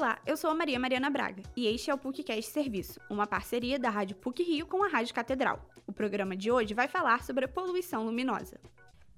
Olá, eu sou a Maria Mariana Braga e este é o PUCcast Serviço, uma parceria da Rádio PUC Rio com a Rádio Catedral. O programa de hoje vai falar sobre a poluição luminosa.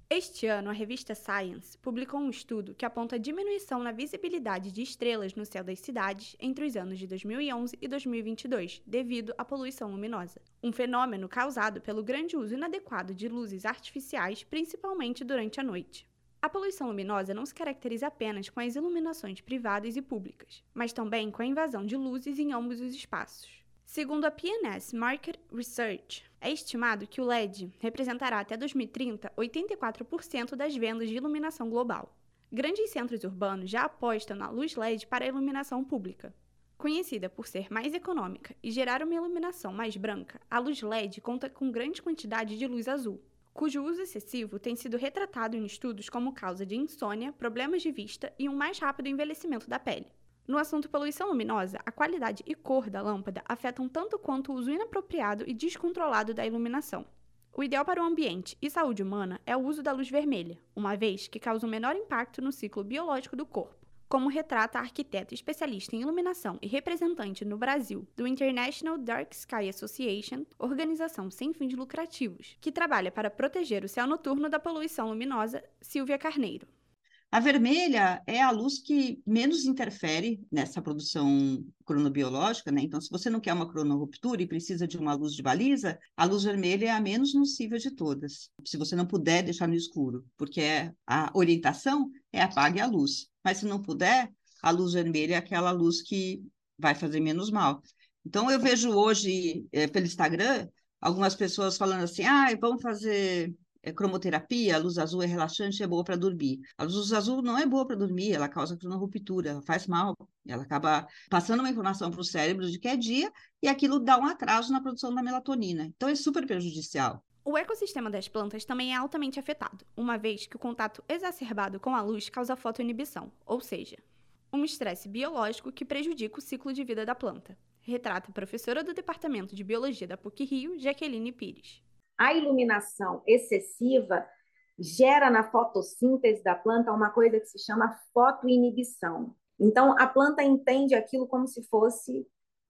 Este ano, a revista Science publicou um estudo que aponta a diminuição na visibilidade de estrelas no céu das cidades entre os anos de 2011 e 2022, devido à poluição luminosa. Um fenômeno causado pelo grande uso inadequado de luzes artificiais, principalmente durante a noite. A poluição luminosa não se caracteriza apenas com as iluminações privadas e públicas, mas também com a invasão de luzes em ambos os espaços. Segundo a PNS Market Research, é estimado que o LED representará até 2030 84% das vendas de iluminação global. Grandes centros urbanos já apostam na luz LED para a iluminação pública. Conhecida por ser mais econômica e gerar uma iluminação mais branca, a luz LED conta com grande quantidade de luz azul, cujo uso excessivo tem sido retratado em estudos como causa de insônia, problemas de vista e um mais rápido envelhecimento da pele. No assunto poluição luminosa, a qualidade e cor da lâmpada afetam tanto quanto o uso inapropriado e descontrolado da iluminação. O ideal para o ambiente e saúde humana é o uso da luz vermelha, uma vez que causa um menor impacto no ciclo biológico do corpo como retrata a arquiteta especialista em iluminação e representante no Brasil do International Dark Sky Association, organização sem fins lucrativos, que trabalha para proteger o céu noturno da poluição luminosa, Silvia Carneiro. A vermelha é a luz que menos interfere nessa produção cronobiológica, né? Então, se você não quer uma cronorruptura e precisa de uma luz de baliza, a luz vermelha é a menos nociva de todas. Se você não puder deixar no escuro, porque é a orientação é apague a luz. Mas se não puder, a luz vermelha é aquela luz que vai fazer menos mal. Então, eu vejo hoje, é, pelo Instagram, algumas pessoas falando assim, ah, vamos fazer é, cromoterapia, a luz azul é relaxante, é boa para dormir. A luz azul não é boa para dormir, ela causa ruptura, ela faz mal, ela acaba passando uma informação para o cérebro de que é dia e aquilo dá um atraso na produção da melatonina. Então é super prejudicial. O ecossistema das plantas também é altamente afetado, uma vez que o contato exacerbado com a luz causa fotoinibição, ou seja, um estresse biológico que prejudica o ciclo de vida da planta. Retrata a professora do Departamento de Biologia da PUC-Rio, Jaqueline Pires a iluminação excessiva gera na fotossíntese da planta uma coisa que se chama fotoinibição. Então, a planta entende aquilo como se fosse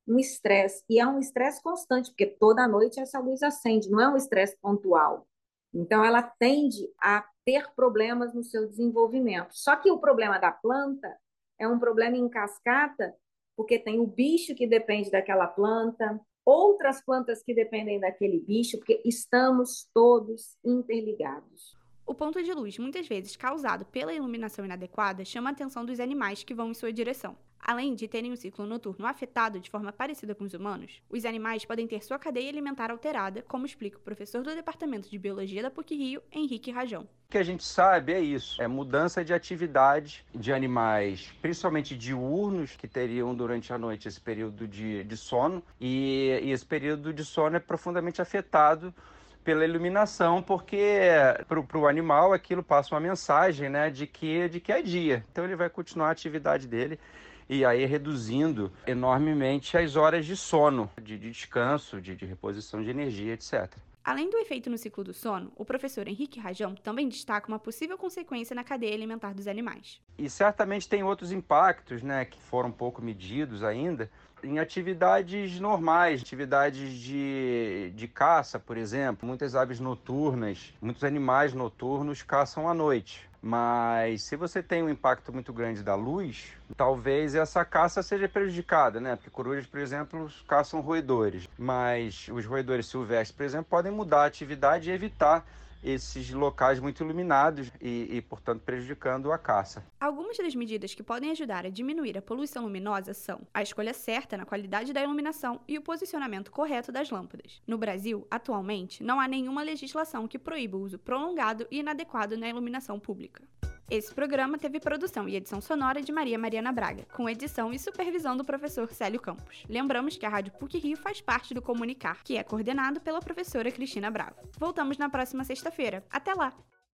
um estresse, e é um estresse constante, porque toda noite essa luz acende, não é um estresse pontual. Então, ela tende a ter problemas no seu desenvolvimento. Só que o problema da planta é um problema em cascata, porque tem o bicho que depende daquela planta, outras plantas que dependem daquele bicho, porque estamos todos interligados. O ponto de luz, muitas vezes causado pela iluminação inadequada, chama a atenção dos animais que vão em sua direção. Além de terem o ciclo noturno afetado de forma parecida com os humanos, os animais podem ter sua cadeia alimentar alterada, como explica o professor do Departamento de Biologia da PUC-Rio, Henrique Rajão. O que a gente sabe é isso, é mudança de atividade de animais, principalmente diurnos, que teriam durante a noite esse período de, de sono, e, e esse período de sono é profundamente afetado pela iluminação, porque para o animal aquilo passa uma mensagem né, de, que, de que é dia. Então ele vai continuar a atividade dele e aí reduzindo enormemente as horas de sono, de, de descanso, de, de reposição de energia, etc. Além do efeito no ciclo do sono, o professor Henrique Rajão também destaca uma possível consequência na cadeia alimentar dos animais. E certamente tem outros impactos, né, que foram pouco medidos ainda, em atividades normais, atividades de, de caça, por exemplo. Muitas aves noturnas, muitos animais noturnos caçam à noite. Mas se você tem um impacto muito grande da luz, talvez essa caça seja prejudicada, né? Porque corujas, por exemplo, caçam roedores. Mas os roedores silvestres, por exemplo, podem mudar a atividade e evitar esses locais muito iluminados e, e, portanto, prejudicando a caça. Algumas das medidas que podem ajudar a diminuir a poluição luminosa são a escolha certa na qualidade da iluminação e o posicionamento correto das lâmpadas. No Brasil, atualmente, não há nenhuma legislação que proíba o uso prolongado e inadequado na iluminação pública. Esse programa teve produção e edição sonora de Maria Mariana Braga, com edição e supervisão do professor Célio Campos. Lembramos que a Rádio PUC Rio faz parte do Comunicar, que é coordenado pela professora Cristina Bravo. Voltamos na próxima sexta-feira. Até lá!